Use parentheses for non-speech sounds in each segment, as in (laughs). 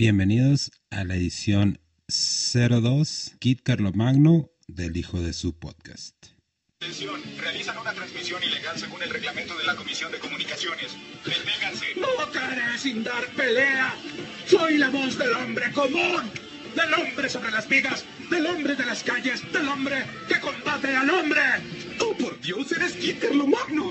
Bienvenidos a la edición 02 Kit Carlomagno del hijo de su podcast. Atención, realizan una transmisión ilegal según el reglamento de la Comisión de Comunicaciones. Deténganse. No caeré sin dar pelea. Soy la voz del hombre común, del hombre sobre las vigas, del hombre de las calles, del hombre que combate al hombre. ¡Oh, por Dios, eres Kit Carlomagno!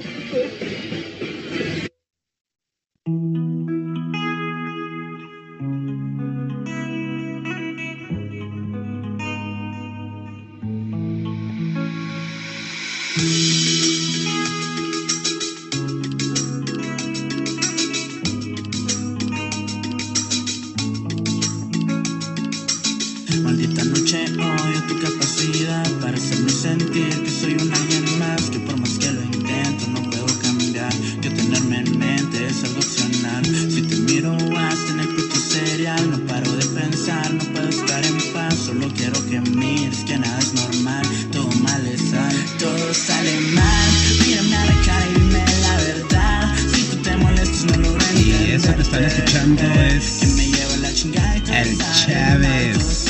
Chávez.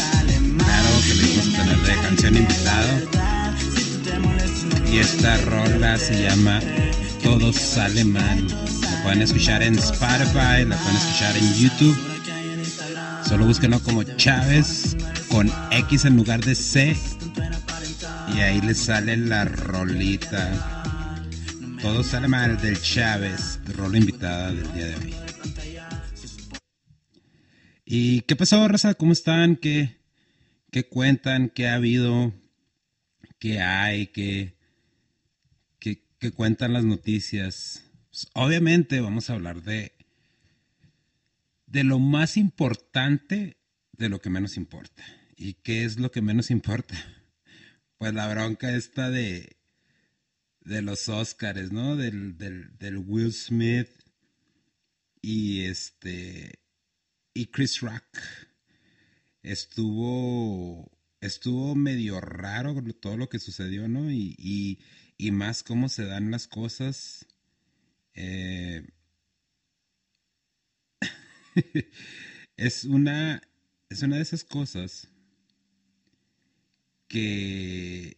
Claro que le dimos tener de canción invitado. Y esta rola se llama Todo sale mal. La pueden escuchar en Spotify, la pueden escuchar en YouTube. Solo búsquenlo como Chávez con X en lugar de C. Y ahí les sale la rolita. Todo sale mal del Chávez, rola invitada del día de hoy. ¿Y qué pasó, Raza? ¿Cómo están? ¿Qué, qué cuentan? ¿Qué ha habido? ¿Qué hay? ¿Qué, qué, cuentan las noticias? Pues, obviamente vamos a hablar de, de lo más importante de lo que menos importa. ¿Y qué es lo que menos importa? (laughs) Pues la bronca esta de, de los Oscars, ¿no? Del, del, del Will Smith y este y Chris Rock. Estuvo estuvo medio raro todo lo que sucedió, ¿no? Y, y, más cómo se dan las cosas. Eh, (laughs) es una es una de esas cosas que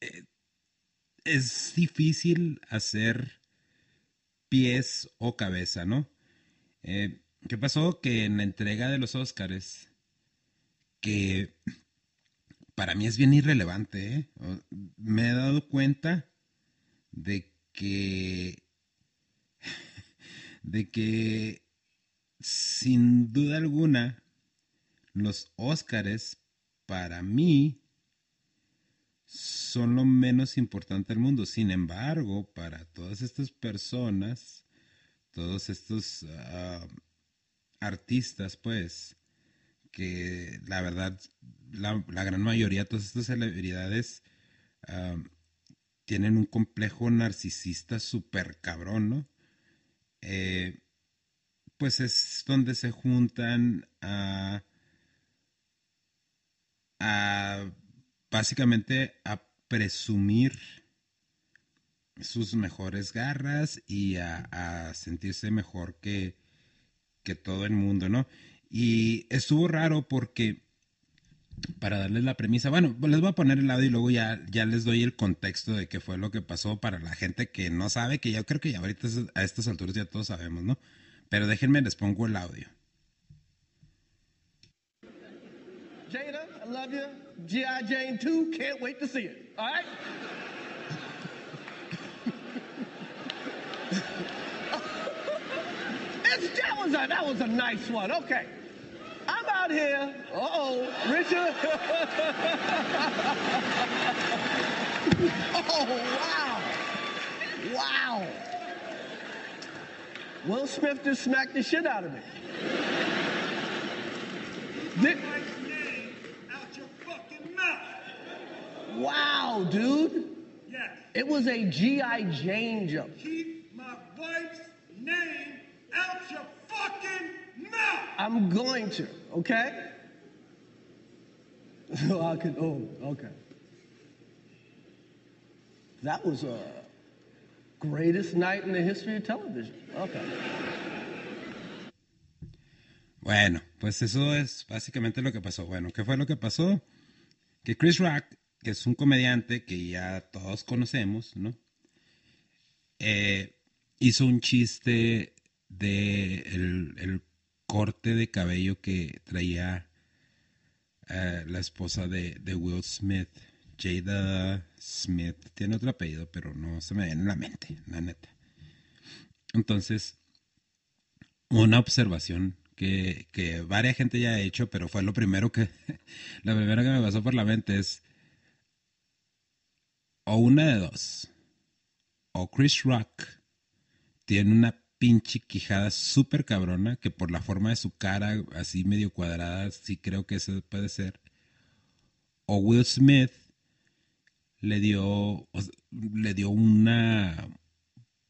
eh, es difícil hacer pies o cabeza, ¿no? Eh, ¿Qué pasó? Que en la entrega de los Óscares, que para mí es bien irrelevante, ¿eh? Me he dado cuenta de que, de que sin duda alguna, los Óscares para mí son lo menos importante del mundo. Sin embargo, para todas estas personas, todos estos ah, artistas, pues, que la verdad, la, gran mayoría, todas estas celebridades tienen un complejo narcisista súper cabrón, ¿no? Eh, pues es donde se juntan a, a básicamente a presumir sus mejores garras y a sentirse mejor que, que todo el mundo, ¿no? Y estuvo raro porque para darles la premisa, bueno, pues les voy a poner el audio y luego ya, ya les doy el contexto de qué fue lo que pasó para la gente que no sabe, que yo creo que ya ahorita a estas alturas ya todos sabemos, ¿no? Pero déjenme, les pongo el audio. Jada, I love you. G.I. Jane 2, can't wait to see it. All right? (laughs) It's, that, was a, that was a nice one. Okay. I'm out here. Uh oh, Richard. (laughs) oh, wow. Wow. Will Smith just smacked the shit out of me. Did- name out your fucking mouth. Wow, dude. Yes. It was a G.I. Jane jump. Keep my wife's name out your fucking mouth. I'm going to, okay? Oh, I could, oh, okay. That was a greatest night in the history of television. Okay. Bueno, pues eso es básicamente lo que pasó. Bueno, ¿qué fue lo que pasó? Que Chris Rock, que es un comediante que ya todos conocemos, ¿no? Eh, hizo un chiste de el, corte de cabello que traía eh, la esposa de, de, Will Smith, Jada Smith. Tiene otro apellido, pero no se me viene en la mente, la neta. Entonces, una observación que, que varias gente ya ha hecho, pero fue lo primero que, (laughs) la primera que me pasó por la mente es, o una de dos, o Chris Rock tiene una pinche quijada súper cabrona, que por la forma de su cara, así medio cuadrada, sí creo que eso puede ser. O Will Smith le dio, le dio una,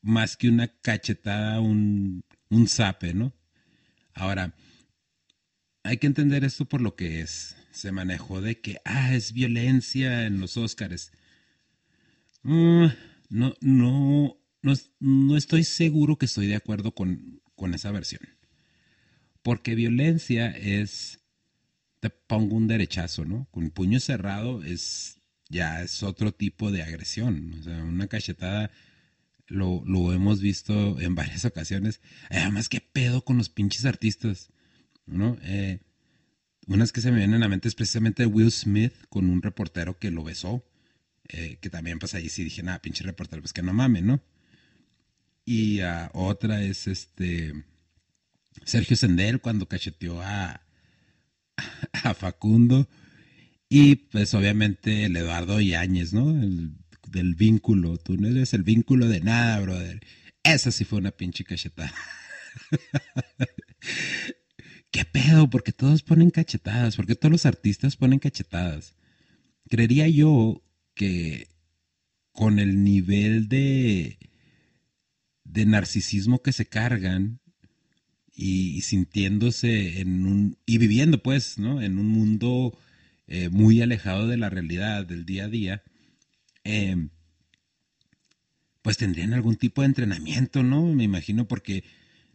más que una cachetada, un, un zape, ¿no? Ahora, hay que entender esto por lo que es. Se manejó de que, ah, es violencia en los Óscares. Mm, no, no, no, estoy seguro que estoy de acuerdo con, esa versión. Porque violencia es, te pongo un derechazo, ¿no? Con puño cerrado es, ya es otro tipo de agresión. O sea, una cachetada lo, hemos visto en (laughs) varias ocasiones. Además, ¿qué pedo con los pinches artistas? ¿No? Eh, unas que se me vienen a la mente es precisamente Will Smith con un reportero que lo besó. Eh, que también pasa ahí sí dije, nada, pinche reportero, pues que no mame, ¿no? Y otra es este Sergio Sender cuando cacheteó a, (laughs) a Facundo. Y pues obviamente el Eduardo Yáñez, ¿no? El, del vínculo. Tú no eres el vínculo de nada, brother. Esa sí fue una pinche cachetada. (laughs) ¿Qué pedo? Porque todos ponen cachetadas. Porque todos los artistas ponen cachetadas. Creería yo que con el nivel de de narcisismo que se cargan y, sintiéndose en un, y viviendo pues, ¿no? En un mundo eh, muy alejado de la realidad del día a día, em, pues tendrían algún tipo de entrenamiento, ¿no? Me imagino porque,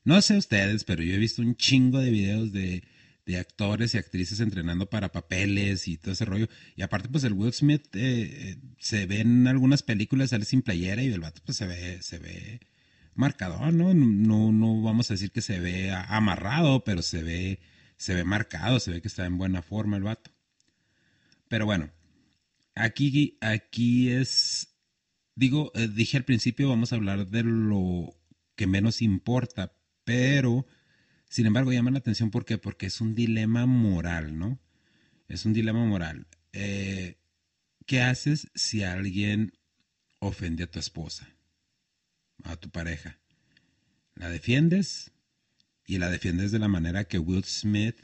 no sé ustedes, pero yo he visto un chingo de videos de, de actores y actrices entrenando para papeles y todo ese rollo. Y aparte, pues el Will Smith eh, eh, se ve en algunas películas, sale sin playera y el vato pues se ve, se ve marcador, ¿no? No, no vamos a decir que se ve amarrado, pero se ve, se ve marcado, se ve que está en buena forma el vato. Pero bueno, aquí, aquí es, digo, eh, dije al principio vamos a hablar de lo que menos importa, pero sin embargo llama la atención ¿por qué? porque es un dilema moral, ¿no? Es un dilema moral. Eh, ¿Qué haces si alguien ofende a tu esposa? A tu pareja. La defiendes y la defiendes de la manera que Will Smith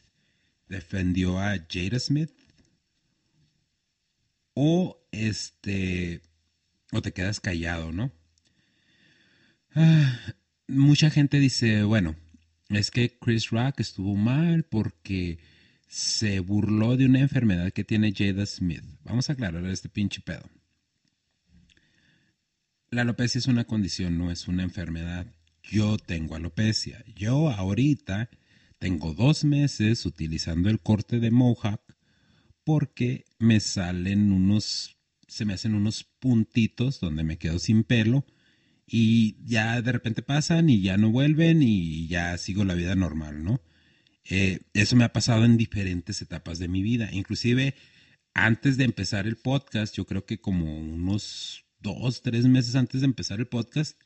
defendió a Jada Smith. O este o te quedas callado, ¿no? Ah, mucha gente dice, bueno, es que Chris Rock estuvo mal porque se burló de una enfermedad que tiene Jada Smith. Vamos a aclarar este pinche pedo. La alopecia es una condición, no es una enfermedad. Yo tengo alopecia. Yo ahorita tengo dos meses utilizando el corte de Mohawk porque me salen unos, se me hacen unos puntitos donde me quedo sin pelo y ya de repente pasan y ya no vuelven y ya sigo la vida normal, ¿no? Eh, eso me ha pasado en diferentes etapas de mi vida. Inclusive antes de empezar el podcast, yo creo que como unos dos, tres meses antes de empezar el podcast,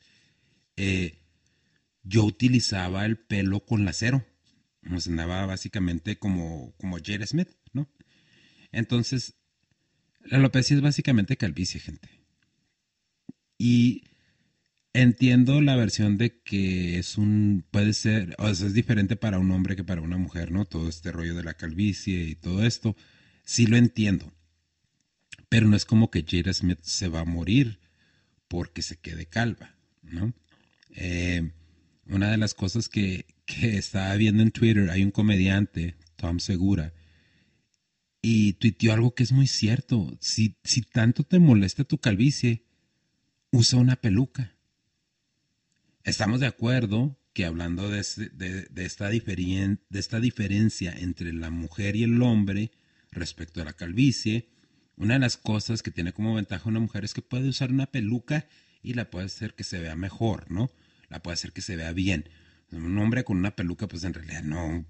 eh, yo utilizaba el pelo con lacero. Nos andaba básicamente como, como Jerry Smith, ¿no? Entonces, la alopecia es básicamente calvicie, gente. Y entiendo la versión de que es un, puede ser, o sea, es diferente para un hombre que para una mujer, ¿no? Todo este rollo de la calvicie y todo esto. Sí lo entiendo. Pero no es como que Jada Smith se va a morir porque se quede calva, ¿no? Eh, una de las cosas que, que, estaba viendo en Twitter, hay un comediante, Tom Segura, y tuiteó algo que es muy cierto. Si, si tanto te molesta tu calvicie, usa una peluca. Estamos de acuerdo que hablando de, de- esta de esta diferencia entre la mujer y el hombre respecto a la calvicie, una de las cosas que tiene como ventaja una mujer es que puede usar una peluca y la puede hacer que se vea mejor, ¿no? La puede hacer que se vea bien. Un hombre con una peluca, pues en realidad no.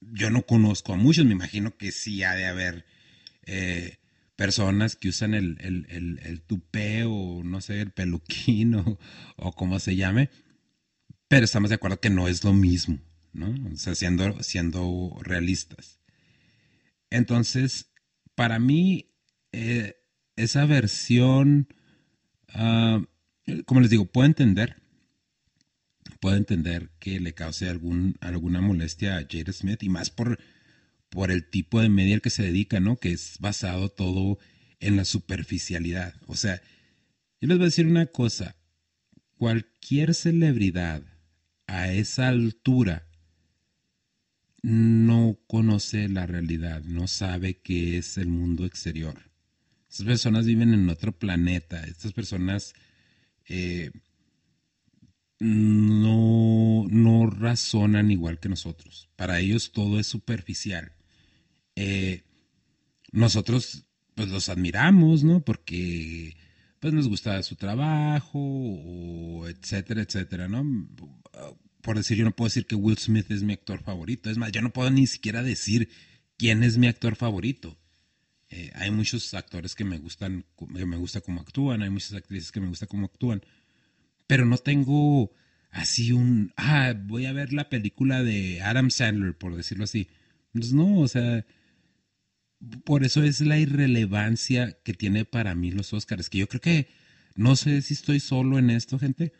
Yo no conozco a muchos, me imagino que sí ha de haber eh, personas que usan el, el, el, tupé o no sé, el peluquín o, o como se llame, pero estamos de acuerdo que no es lo mismo, ¿no? O sea, siendo, siendo realistas. Entonces, para mí, eh, esa versión, ah, como les digo, puedo entender, puedo entender que le cause algún, alguna molestia a Jada Smith y más por, por el tipo de media al que se dedica, ¿no? Que es basado todo en la superficialidad. O sea, yo les voy a decir una cosa, cualquier celebridad a esa altura no conoce la realidad, no sabe qué es el mundo exterior. Estas personas viven en otro planeta, estas personas eh, no, no razonan igual que nosotros. Para ellos todo es superficial. Eh, nosotros pues los admiramos, ¿no? Porque pues nos gusta su trabajo, o etcétera, etcétera, ¿no? Por decir, yo no puedo decir que Will Smith es mi actor favorito. Es más, yo no puedo ni siquiera decir quién es mi actor favorito. Eh, hay muchos actores que me gustan, que me gusta cómo actúan, hay muchas actrices que me gusta cómo actúan, pero no tengo así un, ah, voy a ver la película de Adam Sandler, por decirlo así. Pues no, o sea, por eso es la irrelevancia que tiene para mí los Oscars, que yo creo que, no sé si estoy solo en esto, gente,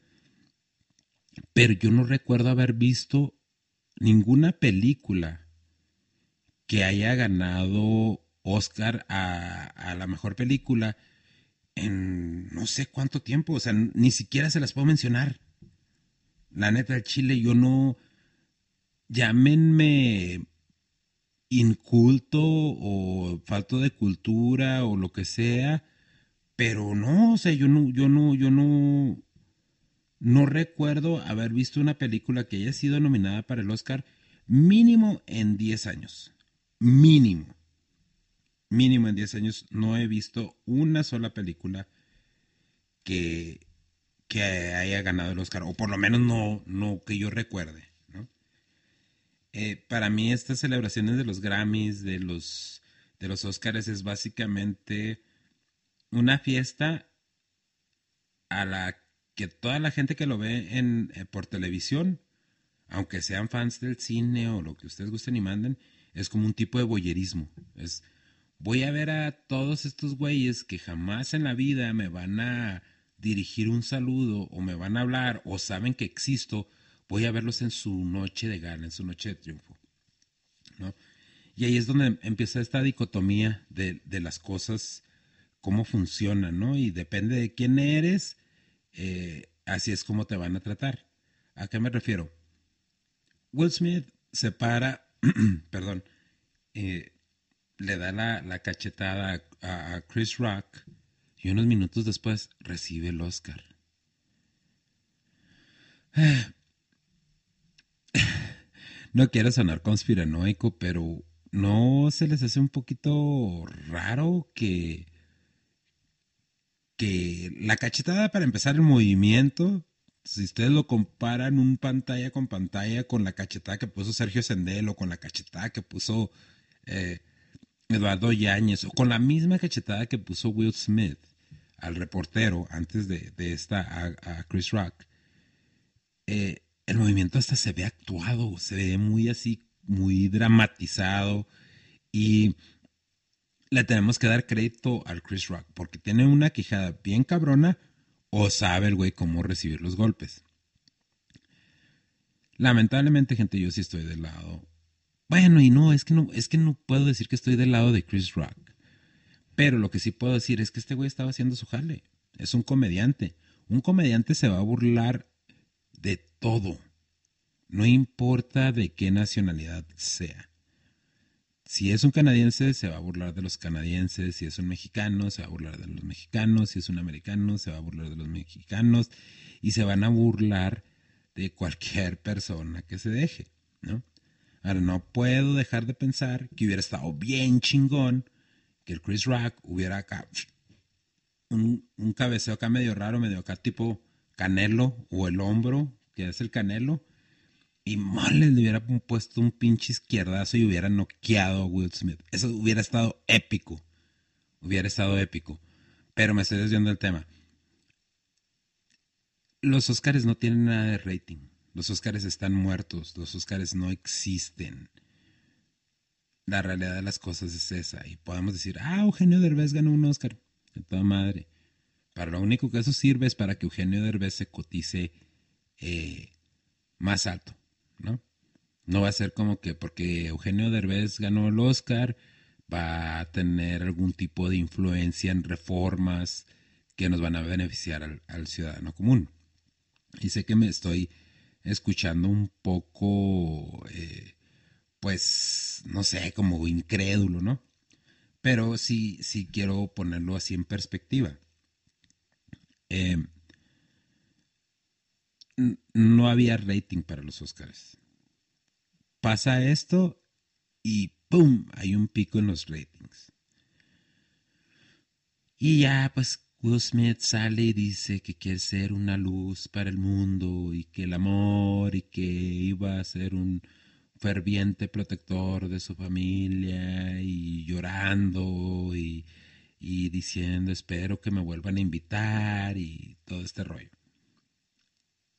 pero yo no recuerdo haber visto ninguna película que haya ganado Oscar a, la mejor película en no sé cuánto tiempo, o sea, ni siquiera se las puedo mencionar. La neta Chile, yo no, llámenme inculto o falto de cultura o lo que sea, pero no, o sea, yo no, yo no, yo no, no recuerdo haber visto una película que haya sido nominada para el Oscar mínimo en 10 años. Mínimo. Mínimo en 10 años no he visto una sola película que, que haya ganado el Oscar, o por lo menos no, no que yo recuerde. ¿no? Eh, para mí estas celebraciones de los Grammys, de los, de los Oscars, es básicamente una fiesta a la que toda la gente que lo ve en, eh, por televisión, aunque sean fans del cine o lo que ustedes gusten y manden, es como un tipo de boyerismo. Es, voy a ver a todos estos güeyes que jamás en la vida me van a dirigir un saludo o me van a hablar o saben que existo, voy a verlos en su noche de gala, en su noche de triunfo. ¿no? Y ahí es donde empieza esta dicotomía de, de las cosas, cómo funcionan, ¿no? Y depende de quién eres, eh, así es como te van a tratar. ¿A qué me refiero? Will Smith se para, (clears throat) perdón, eh, le da la, cachetada a, a, Chris Rock y unos minutos después recibe el Oscar. No quiero sonar conspiranoico, pero ¿no se les hace un poquito raro que, que la cachetada para empezar el movimiento, si ustedes lo comparan un pantalla con pantalla con la cachetada que puso Sergio Sendel o con la cachetada que puso eh, Eduardo Yáñez o con la misma cachetada que puso Will Smith al reportero antes de, de esta a, Chris Rock, eh, el movimiento hasta se ve actuado, se ve muy así, muy dramatizado y le tenemos que dar crédito al Chris Rock porque tiene una quijada bien cabrona o sabe el güey cómo recibir los golpes. Lamentablemente, gente, yo sí estoy del lado. Bueno, y no, es que no, es que no puedo decir que estoy del lado de Chris Rock. Pero lo que sí puedo decir es que este güey estaba haciendo su jale. Es un comediante. Un comediante se va a burlar de todo. No importa de qué nacionalidad sea. Si es un canadiense, se va a burlar de los canadienses. Si es un mexicano, se va a burlar de los mexicanos. Si es un americano, se va a burlar de los mexicanos. Y se van a burlar de cualquier persona que se deje, ¿no? Ahora, no puedo dejar de pensar que hubiera estado bien chingón que el Chris Rock hubiera acá un, un cabeceo acá medio raro, medio acá tipo canelo o el hombro, que es el canelo, y mal le hubiera puesto un pinche izquierdazo y hubiera noqueado a Will Smith. Eso hubiera estado épico. Hubiera estado épico. Pero me estoy desviando del tema. Los Oscars no tienen nada de rating. Los Oscars están muertos. Los Oscars no existen. La realidad de las cosas es esa. Y podemos decir, ah, Eugenio Derbez ganó un Oscar. De toda madre. Para lo único que eso sirve es para que Eugenio Derbez se cotice eh, más alto, ¿no? No va a ser como que porque Eugenio Derbez ganó el Oscar, va a tener algún tipo de influencia en reformas que nos van a beneficiar al, ciudadano común. Y sé que me estoy escuchando un poco, eh, pues, no sé, como incrédulo, ¿no? Pero sí, sí quiero ponerlo así en perspectiva. Eh, no había rating para los Oscars. Pasa esto y ¡pum! Hay un pico en los ratings. Y ya, pues Will Smith sale y dice que quiere ser una luz para el mundo y que el amor y que iba a ser un ferviente protector de su familia y llorando y, y diciendo espero que me vuelvan a invitar y todo este rollo.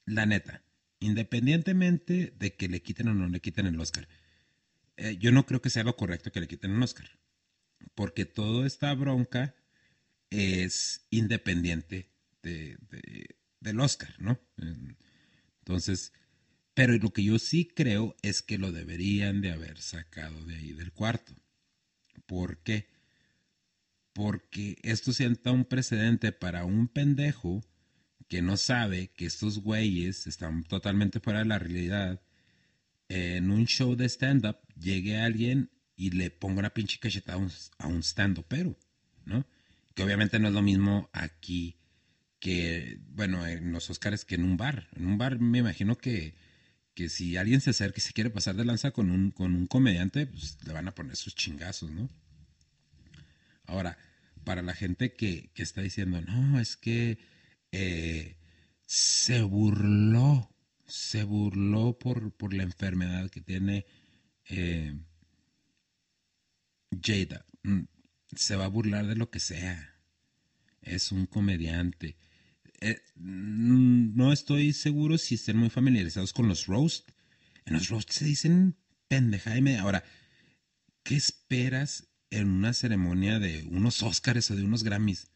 La neta, independientemente de que le quiten o no le quiten el Oscar, eh, yo no creo que sea lo correcto que le quiten un Oscar, porque toda esta bronca es independiente de, del Oscar, ¿no? Entonces, pero lo que yo sí creo es que lo deberían de haber sacado de ahí del cuarto. ¿Por qué? Porque esto sienta un precedente para un pendejo que no sabe que estos güeyes están totalmente fuera de la realidad en un show de stand-up llegue alguien y le ponga una pinche cachetada a un, stand-up, pero, ¿no? Que obviamente no es lo mismo aquí que, bueno, en los Oscars que en un bar. En un bar me imagino que, que si alguien se acerca y se quiere pasar de lanza con un, con un comediante, pues le van a poner sus chingazos, ¿no? Ahora, para la gente que, que está diciendo, no, es que eh, se burló se burló por, por la enfermedad que tiene eh, Jada. Se va a burlar de lo que sea. Es un comediante. Eh, no estoy seguro si estén muy familiarizados con los roast. En los roast se dicen pendeja y Ahora, ¿qué esperas en una ceremonia de unos Oscars o de unos Grammys?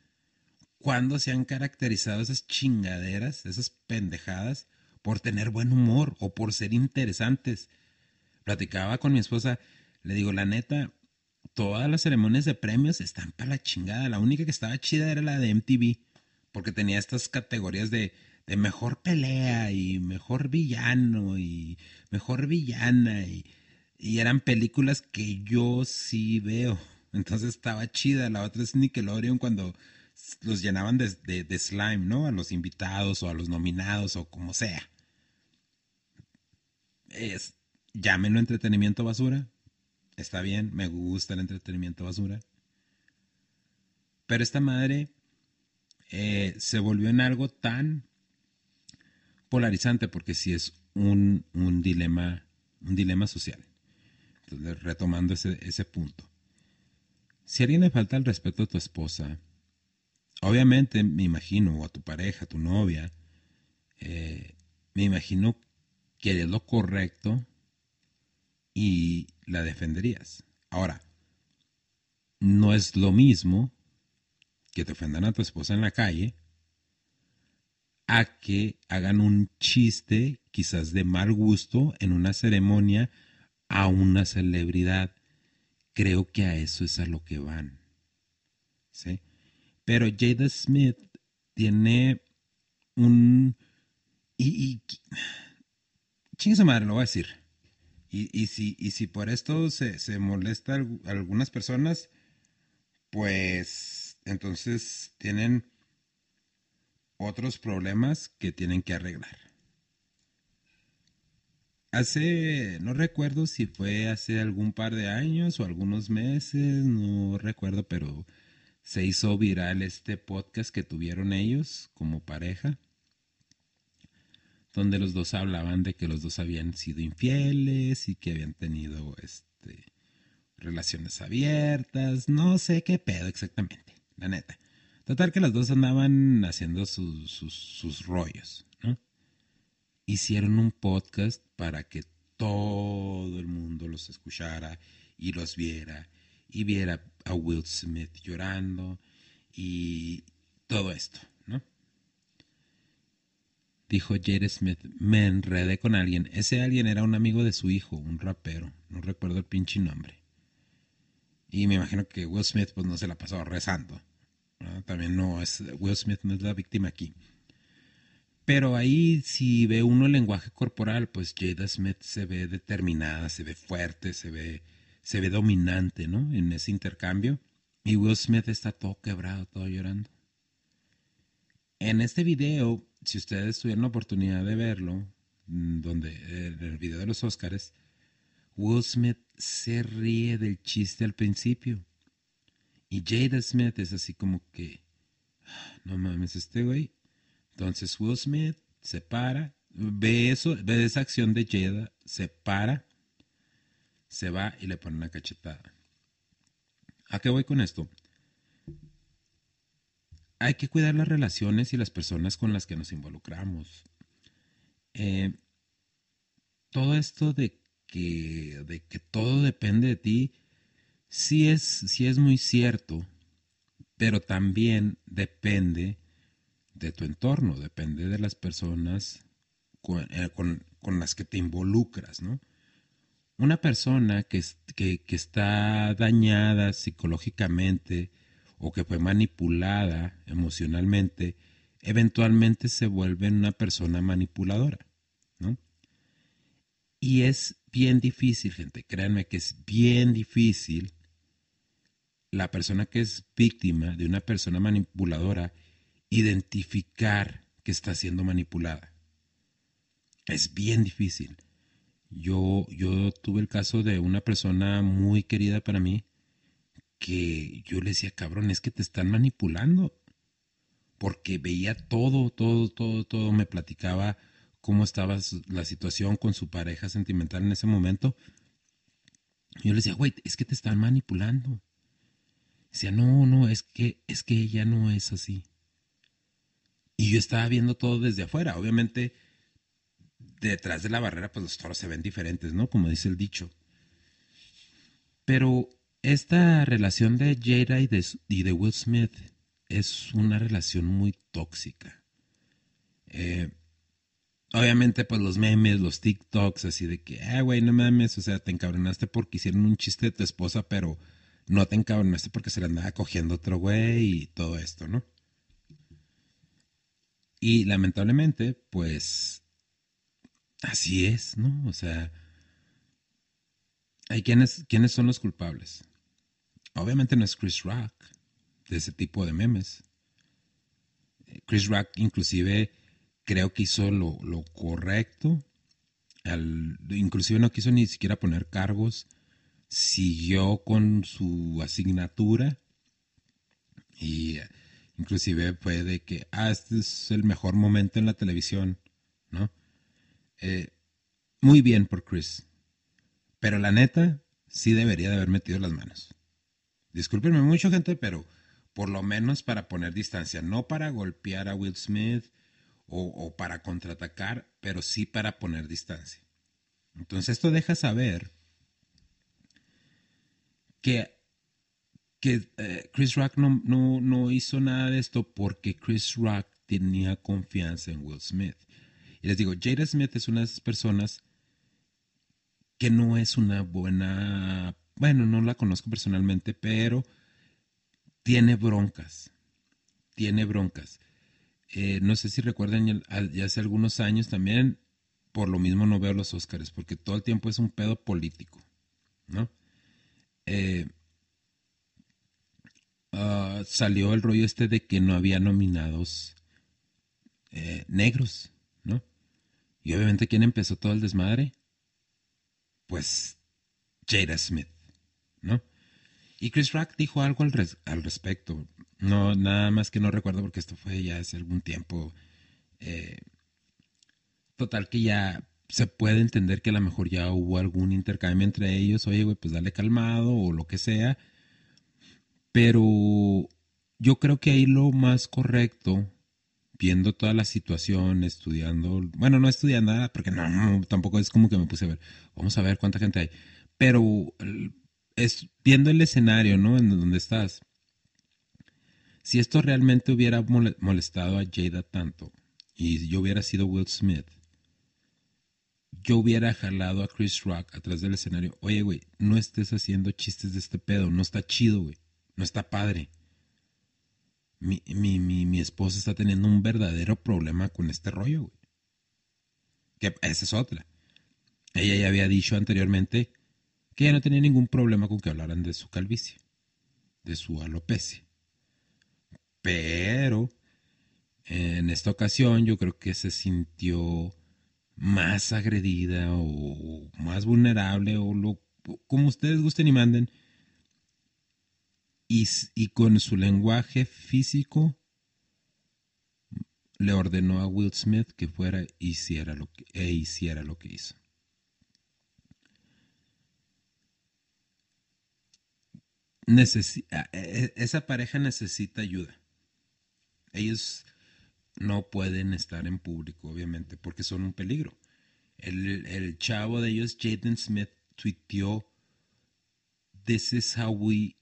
¿Cuándo se han caracterizado esas chingaderas, esas pendejadas? por tener buen humor o por ser interesantes. Platicaba con mi esposa, le digo, la neta, todas las ceremonias de premios están para la chingada. La única que estaba chida era la de MTV, porque tenía estas categorías de, de mejor pelea y mejor villano y mejor villana y, y eran películas que yo sí veo. Entonces estaba chida. La otra es Nickelodeon cuando los llenaban de, de, slime, ¿no? A los invitados o a los nominados o como sea. Es, llámenlo entretenimiento basura. Está bien, me gusta el entretenimiento basura. Pero esta madre eh, se volvió en algo tan polarizante porque sí es un, un dilema, un dilema social. Entonces, retomando ese, ese punto. Si a alguien le falta el respeto a tu esposa, obviamente me imagino, o a tu pareja, a tu novia, eh, me imagino que harías lo correcto y la defenderías. Ahora, no es lo mismo que te ofendan a tu esposa en la calle a que hagan un chiste quizás de mal gusto en una ceremonia a una celebridad. Creo que a eso es a lo que van. ¿Sí? Pero Jada Smith tiene un... Y, madre, lo voy a decir. Y, si, y si por esto se, se molesta algunas personas, pues entonces tienen otros problemas que tienen que arreglar. hace, no recuerdo si fue hace algún par de años o algunos meses, no recuerdo, pero se hizo viral este podcast que tuvieron ellos como pareja, donde los dos hablaban de que los dos habían sido infieles y que habían tenido este relaciones abiertas, no sé qué pedo exactamente, la neta. Total que los dos andaban haciendo sus, sus, sus rollos, ¿no? Hicieron un podcast para que todo el mundo los escuchara y los viera y viera a Will Smith llorando y todo esto. Dijo Jade Smith, me enredé con alguien. Ese alguien era un amigo de su hijo, un rapero, no recuerdo el pinche nombre. Y me imagino que Will Smith pues no se la pasó rezando. También no es, Will Smith no es la víctima aquí. Pero ahí si ve uno el lenguaje corporal, pues Jada Smith se ve determinada, se ve fuerte, se ve, se ve dominante, ¿no? En ese intercambio. Y Will Smith está todo quebrado, todo llorando. En este video, si ustedes tuvieron la oportunidad de verlo, mm, donde en el video de los Oscars, Will Smith se ríe del chiste al principio. Y Jada Smith es así como que, ah, no mames, este güey. Entonces Will Smith se para, ve eso, ve esa acción de Jada, se para, se va y le pone una cachetada. ¿A qué voy con esto? Hay que cuidar las relaciones y las personas con las que nos involucramos. Eh, todo esto de que, de que todo depende de ti, sí es, sí es muy cierto, pero también depende de tu entorno, depende de las personas con, eh, las que te involucras, ¿no? Una persona que, que, que está dañada psicológicamente o que fue manipulada emocionalmente, eventualmente se vuelve una persona manipuladora, ¿no? Y es bien difícil, gente, créanme que es bien difícil la persona que es víctima de una persona manipuladora identificar que está siendo manipulada. Es bien difícil. Yo, yo tuve el caso de una persona muy querida para mí que yo le decía, cabrón, es que te están manipulando. Porque veía todo, todo, todo, todo, me platicaba cómo estaba la situación con su pareja sentimental en ese momento. Yo le decía, güey, es que te están manipulando. Decía, no, no, es que, es que ella no es así. Y yo estaba viendo todo desde afuera. Obviamente, detrás de la barrera, pues los toros se ven diferentes, ¿no? Como dice el dicho. Pero esta relación de Jada y de, Will Smith es una relación muy tóxica. Eh, obviamente, pues los memes, los TikToks, así de que, ah, güey, no mames, o sea, te encabronaste porque hicieron un chiste de tu esposa, pero no te encabronaste porque se la andaba cogiendo otro güey y todo esto, ¿no? Y lamentablemente, pues, así es, ¿no? O sea, hay quienes, ¿quiénes son los culpables? Obviamente no es Chris Rock, de ese tipo de memes. Chris Rock inclusive creo que hizo lo, correcto. inclusive no quiso ni siquiera poner cargos. Siguió con su asignatura. Y inclusive fue de que, ah, este es el mejor momento en la televisión, ¿no? Eh, muy bien por Chris. Pero la neta, sí debería de haber metido las manos. Discúlpenme mucho, gente, pero por lo menos para poner distancia, no para golpear a Will Smith o, para contraatacar, pero sí para poner distancia. Entonces esto deja saber que, que eh, Chris Rock no, no, hizo nada de esto porque Chris Rock tenía confianza en Will Smith. Y les digo, Jada Smith es una de esas personas que no es una buena bueno, no la conozco personalmente, pero tiene broncas, tiene broncas. Eh, no sé si recuerdan, ya hace algunos años también, por lo mismo no veo los Óscares, porque todo el tiempo es un pedo político, ¿no? Eh, ah, salió el rollo este de que no había nominados eh, negros, ¿no? Y obviamente, ¿quién empezó todo el desmadre? pues Jada Smith. Y Chris Rock dijo algo al, respecto. No, nada más que no recuerdo porque esto fue ya hace algún tiempo. Eh, total que ya se puede entender que a lo mejor ya hubo algún intercambio entre ellos. Oye, güey, pues dale calmado o lo que sea. Pero yo creo que ahí lo más correcto, viendo toda la situación, estudiando, bueno, no estudiando nada, porque no, tampoco es como que me puse a ver, vamos a ver cuánta gente hay, pero viendo el escenario, ¿no? En donde estás. Si esto realmente hubiera molestado a Jada tanto y yo hubiera sido Will Smith, yo hubiera jalado a Chris Rock atrás del escenario. Oye, güey, no estés haciendo chistes de este pedo, no está chido, güey, no está padre mi, mi, mi, esposa está teniendo un verdadero problema con este rollo, güey. Que esa es otra. Ella ya había dicho anteriormente que ella no tenía ningún problema con que hablaran de su calvicie, de su alopecia. Pero en esta ocasión yo creo que se sintió más agredida o más vulnerable o lo, como ustedes gusten y manden y, con su lenguaje físico le ordenó a Will Smith que fuera hiciera lo que, e hiciera lo que hizo. E, e, esa pareja necesita ayuda. Ellos no pueden estar en público, obviamente, porque son un peligro. El, chavo de ellos, Jaden Smith, tuiteó, This is how we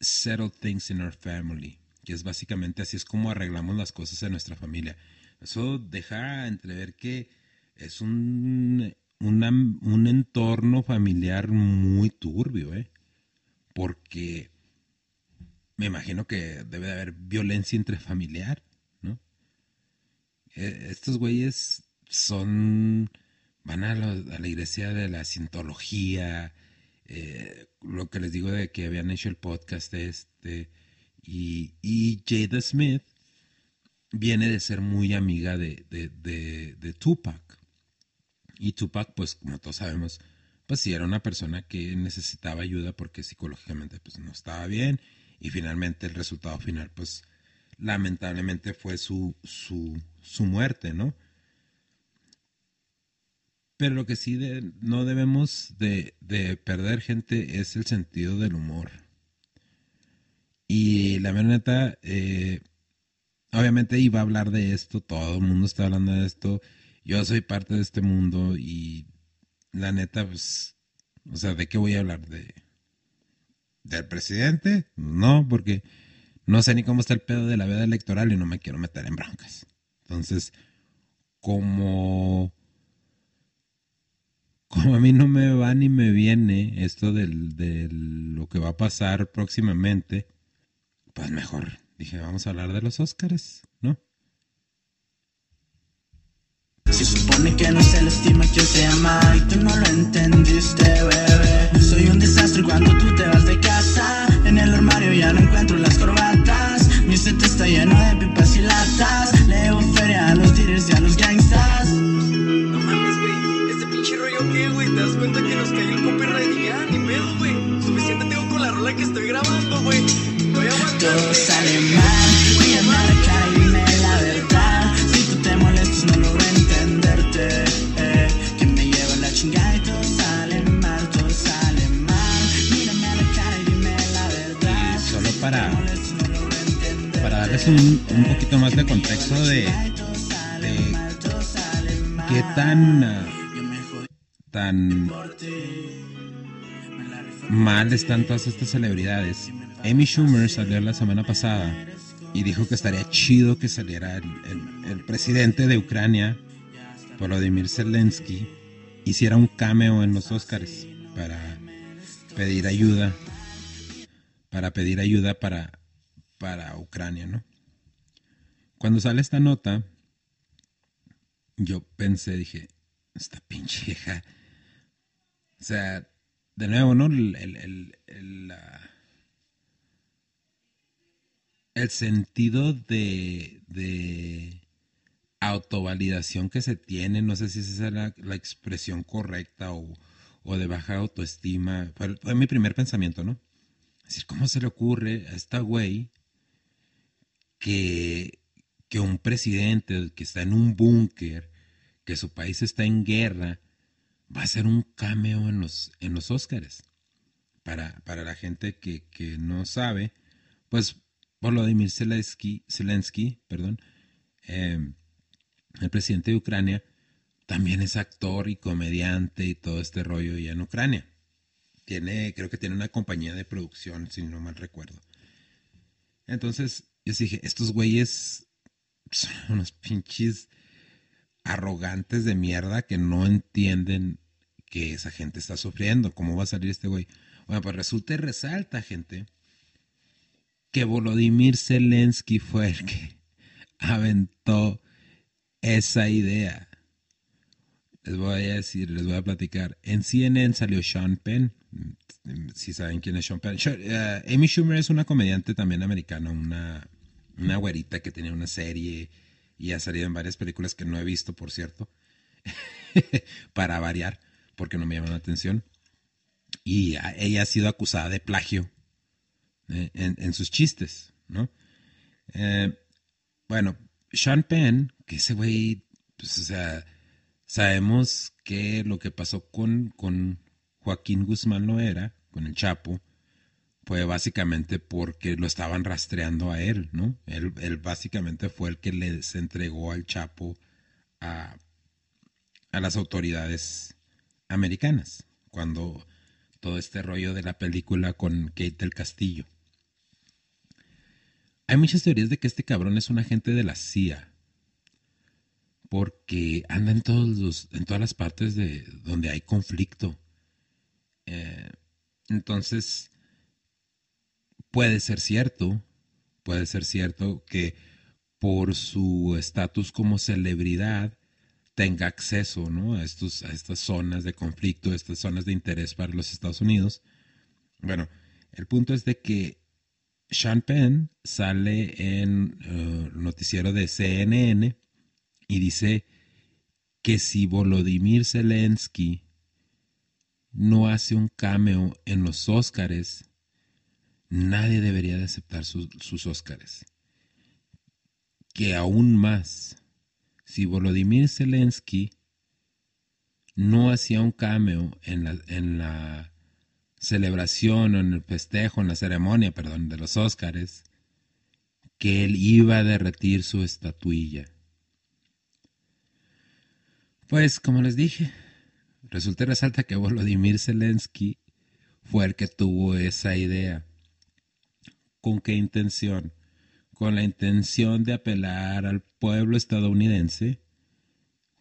settle things in our family, que es básicamente así es como arreglamos las cosas en nuestra familia. Eso deja entrever que es un, un entorno familiar muy turbio, ¿eh? Porque me imagino que debe de haber violencia intrafamiliar, ¿no? E, estos güeyes son, van a la, iglesia de la cientología, eh, lo que les digo de que habían hecho el podcast este y, y Jada Smith viene de ser muy amiga de, de, Tupac. Y Tupac, pues como todos sabemos, pues sí era una persona que necesitaba ayuda porque psicológicamente pues no estaba bien y finalmente el resultado final pues lamentablemente fue su, su, su muerte, ¿no? Pero lo que sí no debemos de, perder, gente, es el sentido del humor. Y la neta, eh, obviamente iba a hablar de esto, todo el mundo está hablando de esto. Yo soy parte de este mundo y la neta, pues, o sea, ¿de qué voy a hablar? ¿De, ¿Del presidente? No, porque no sé ni cómo está el pedo de la veda electoral y no me quiero meter en broncas. Entonces, como como a mí no me va ni me viene esto de lo que va a pasar próximamente, pues mejor dije, vamos a hablar de los Óscares, ¿no? Se supone que no se le estima que te ama y tú no lo entendiste, bebé. Soy un desastre cuando tú te vas de casa. En el armario ya no encuentro las corbatas. Mi set está lleno de pipas y latas. Leo feria a los dealers y a los gangstas qué, güey? ¿Te das cuenta que nos cayó el copyright y ya? Ni pedo, güey. Suficiente tengo con la rola que estoy grabando, güey. Todo sale mal, darles un, un poquito más de contexto de, de qué tan. Tan mal están todas estas celebridades. Amy Schumer salió la semana pasada y dijo que estaría chido que saliera el, presidente de Ucrania, Volodymyr Zelensky, hiciera un cameo en los Oscars para pedir ayuda, para pedir ayuda para, para Ucrania, ¿no? Cuando sale esta nota, yo pensé, dije, esta pinche vieja o sea, de nuevo, ¿no? El, el, el, el sentido de, de, autovalidación que se tiene, no sé si esa es la, la expresión correcta o, o de baja autoestima. Fue, fue mi primer pensamiento, ¿no? Es decir, ¿cómo se le ocurre a esta güey que, que un presidente que está en un búnker, que su país está en guerra, va a hacer un cameo en los, en los Óscares? Para, para la gente que, que no sabe, pues Volodymyr Zelensky, Zelensky perdón, eh, el presidente de Ucrania, también es actor y comediante y todo este rollo ya en Ucrania. Tiene, creo que tiene una compañía de producción, si no mal recuerdo. Entonces, yo dije, estos güeyes son unos pinches arrogantes de mierda que no entienden que esa gente está sufriendo. ¿Cómo va a salir este güey? Bueno, pues resulta y resalta, gente, que Volodymyr Zelensky fue el que (laughs) aventó esa idea. Les voy a decir, les voy a platicar. En CNN salió Sean Penn. Si saben quién es Sean Penn. Uh, Amy Schumer es una comediante también americana, una, una güerita que tenía una serie y ha salido en varias películas que no he visto, por cierto. (laughs) Para variar, porque no me llaman la atención. Y ella ha sido acusada de plagio eh, en, en, sus chistes, ¿no? Eh, bueno, sean Penn, que ese güey, pues, o sea, sabemos que lo que pasó con, con Joaquín Guzmán no era, con el Chapo, fue básicamente porque lo estaban rastreando a él, ¿no? Él, él básicamente fue el que les entregó al Chapo a, a las autoridades americanas, cuando todo este rollo de la película con Kate del Castillo. Hay muchas teorías de que este cabrón es un agente de la CIA. Porque anda en, todos los, en todas las partes de donde hay conflicto. Eh, entonces, puede ser cierto, puede ser cierto que por su estatus como celebridad tenga acceso ¿no? a, estas zonas de conflicto, a estas zonas de interés para los Estados Unidos. Bueno, el punto es de que sean Penn sale en uh, noticiero de CNN y dice que si Volodymyr Zelensky no hace un cameo en los Óscares, nadie debería de aceptar su, sus Óscares. Que aún más, si Volodymyr Zelensky no hacía un cameo en la, en la celebración o en el festejo, en la ceremonia, perdón, de los Óscares, que él iba a derretir su estatuilla. Pues, como les dije, resulta y resalta que Volodymyr Zelensky fue el que tuvo esa idea. ¿Con qué intención? Con la intención de apelar al pueblo estadounidense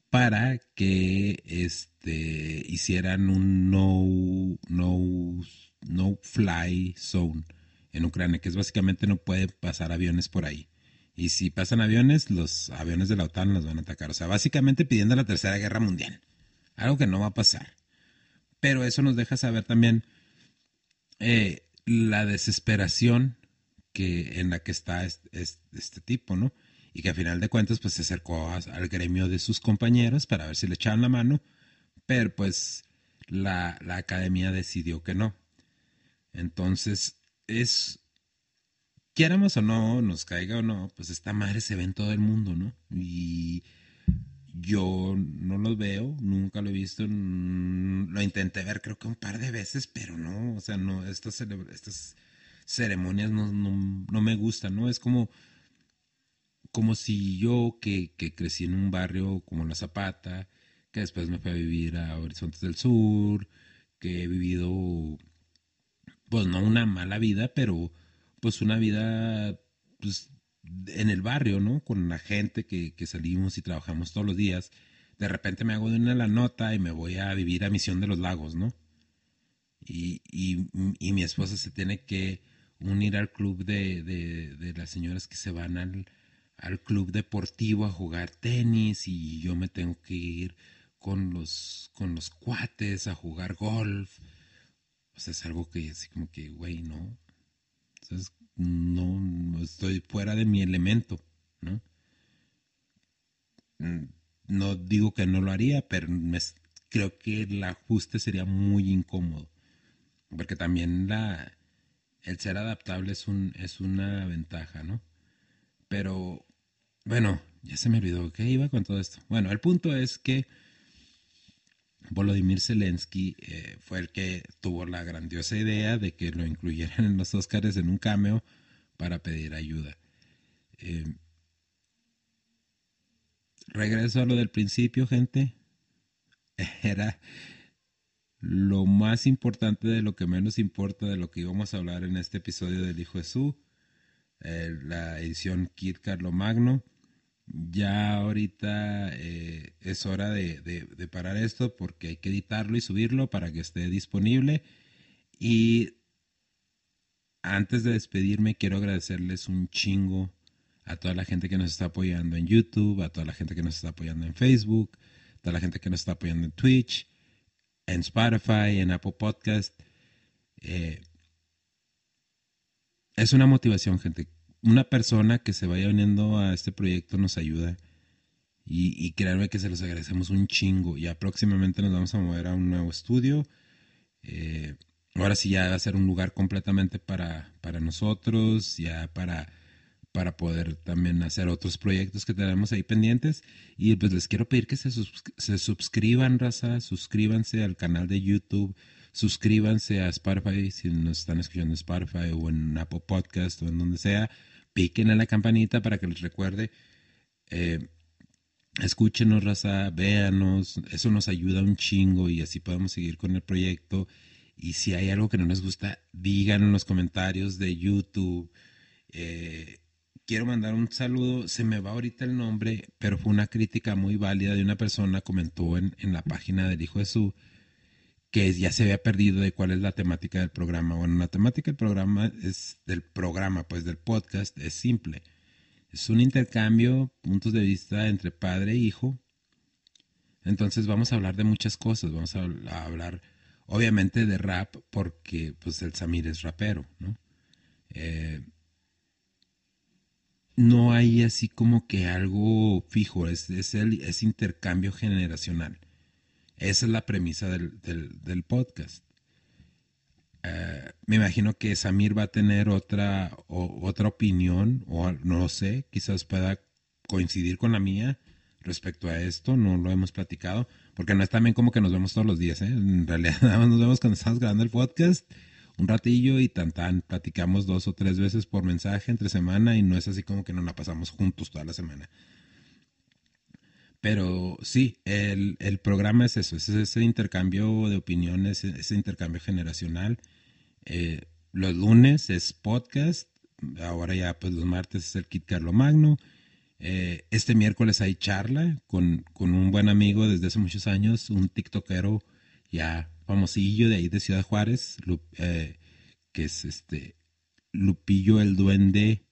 para que este, hicieran un no, no, no fly zone en Ucrania, que es básicamente no pueden pasar aviones por ahí. Y si pasan aviones, los aviones de la OTAN los van a atacar. O sea, básicamente pidiendo la Tercera Guerra Mundial. Algo que no va a pasar. Pero eso nos deja saber también eh, la desesperación que, en la que está este, tipo, ¿no? y que a final de cuentas pues se acercó al gremio de sus compañeros para ver si le echaban la mano, pero pues la, la academia decidió que no. Entonces es, quieramos o no, nos caiga o no, pues esta madre se ve en todo el mundo, ¿no? Y yo no lo veo, nunca lo he visto, lo intenté ver creo que un par de veces, pero no, o sea, no, estas, estas ceremonias no, no, no me gustan, ¿no? Es como como si yo que, crecí en un barrio como La Zapata, que después me fui a vivir a Horizontes del Sur, que he vivido, pues no una mala vida, pero pues una vida pues, en el barrio, ¿no? Con la gente que, salimos y trabajamos todos los días. De repente me hago de una la nota y me voy a vivir a Misión de los Lagos, ¿no? Y, y, mi esposa se tiene que unir al club de, de las señoras que se van al, al club deportivo a jugar tenis y yo me tengo que ir con los, con los cuates a jugar golf. O sea, es algo que así como que, güey, no. Entonces, no, estoy fuera de mi elemento, ¿no? Mm, no digo que no lo haría, pero creo que el ajuste sería muy incómodo. Porque también la, el ser adaptable es, un, es una ventaja, ¿no? Pero, bueno, ya se me olvidó qué iba con todo esto. Bueno, el punto es que Volodymyr Zelensky eh, fue el que tuvo la grandiosa idea de que lo incluyeran en los Oscars en un cameo para pedir ayuda. Eh, regreso a lo del principio, gente. (laughs) Era lo más importante de lo que menos importa de lo que íbamos a hablar en este episodio del Hijo Jesús, eh, la edición Kit Carlo Magno. Ya ahorita eh, es hora de, de, parar esto porque hay que editarlo y subirlo para que esté disponible. Y antes de despedirme, quiero agradecerles un chingo a toda la gente que nos está apoyando en YouTube, a toda la gente que nos está apoyando en Facebook, a toda la gente que nos está apoyando en Twitch en Spotify, en Apple Podcast. Eh, es una motivación, gente. Una persona que se vaya uniendo a este proyecto nos ayuda. Y, y créanme que se los agradecemos un chingo. Ya próximamente nos vamos a mover a un nuevo estudio. Eh, ahora sí ya va a ser un lugar completamente para, para nosotros, ya para para poder también hacer otros proyectos que tenemos ahí pendientes. Y pues les quiero pedir que se, se suscriban, raza, suscríbanse al canal de YouTube, suscríbanse a Spotify si nos están escuchando en Spotify o en Apple Podcast o en donde sea. Piquen a la campanita para que les recuerde. Eh, escúchenos, raza, véanos, eso nos ayuda un chingo y así podemos seguir con el proyecto. Y si hay algo que no les gusta, digan en los comentarios de YouTube. Eh, quiero mandar un saludo, se me va ahorita el nombre, pero fue una crítica muy válida de una persona, comentó en, en la página del Hijo Jesús, que ya se había perdido de cuál es la temática del programa. Bueno, la temática del programa es del programa, pues del podcast, es simple. Es un intercambio, puntos de vista entre padre e hijo. Entonces vamos a hablar de muchas cosas, vamos a hablar obviamente de rap, porque pues el Samir es rapero, ¿no? Eh, no hay así como que algo fijo, es, es, el, es intercambio generacional. Esa es la premisa del, del, podcast. Eh, me imagino que Samir va a tener otra, otra opinión, o no sé, quizás pueda coincidir con la mía respecto a esto, no lo hemos platicado, porque no es también como que nos vemos todos los días, ¿eh? en realidad (laughs) nada más nos vemos cuando estamos grabando el podcast un ratillo y tan tan platicamos dos o tres veces por mensaje entre semana y no es así como que nos la pasamos juntos toda la semana. Pero sí, el, programa es eso, es ese intercambio de opiniones, ese intercambio generacional. Eh, los lunes es podcast, ahora ya pues los martes es el Kit Carlo Magno. Eh, este miércoles hay charla con, con, un buen amigo desde hace muchos años, un tiktokero ya famosillo de ahí de Ciudad Juárez, eh, que es este Lupillo el Duende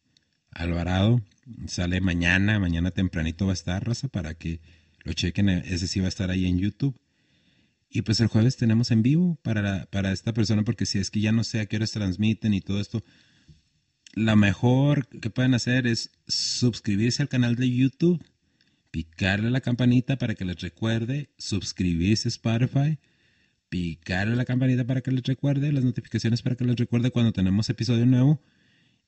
Alvarado. Sale mañana, mañana tempranito va a estar, raza, para que lo chequen. Ese sí va a estar ahí en YouTube. Y pues el jueves tenemos en vivo para, para esta persona, porque si es que ya no sé a qué horas transmiten y todo esto, la mejor que pueden hacer es suscribirse al canal de YouTube, picarle la campanita para que les recuerde, suscribirse a Spotify picarle la campanita para que les recuerde, las notificaciones para que les recuerde cuando tenemos episodio nuevo.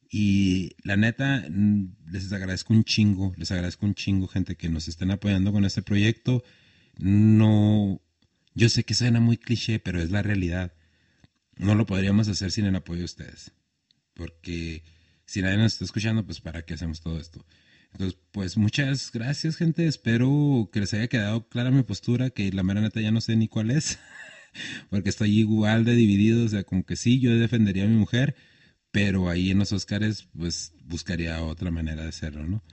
Y la neta, mm, les agradezco un chingo, les agradezco un chingo, gente, que nos estén apoyando con este proyecto. No, yo sé que suena muy cliché, pero es la realidad. No lo podríamos hacer sin el apoyo de ustedes. Porque si nadie nos está escuchando, pues para qué hacemos todo esto. Entonces, pues muchas gracias, gente. Espero que les haya quedado clara mi postura, que la mera neta ya no sé ni cuál es. (laughs) porque estoy igual de dividido, o sea, como que sí, yo defendería a mi mujer, pero ahí en los Oscars, pues buscaría otra manera de hacerlo, ¿no?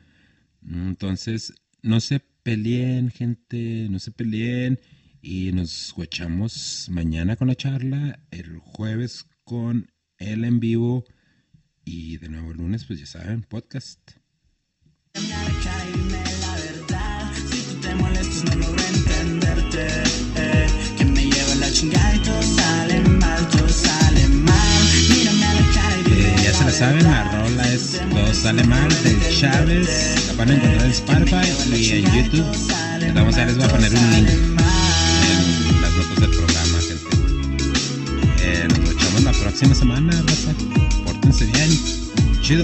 Entonces, no se peleen, gente, no se peleen, y nos escuchamos mañana con la charla, el jueves con él en vivo, y de nuevo el lunes, pues ya saben, podcast. Eh, ya se la saben, la rola es Todo sale mal de Chávez. La van a encontrar en Spotify y en YouTube. Vamos a les voy a poner un link en minutos del programa, gente. Eh, nos lo echamos la próxima semana, raza. Pórtense bien. Chido.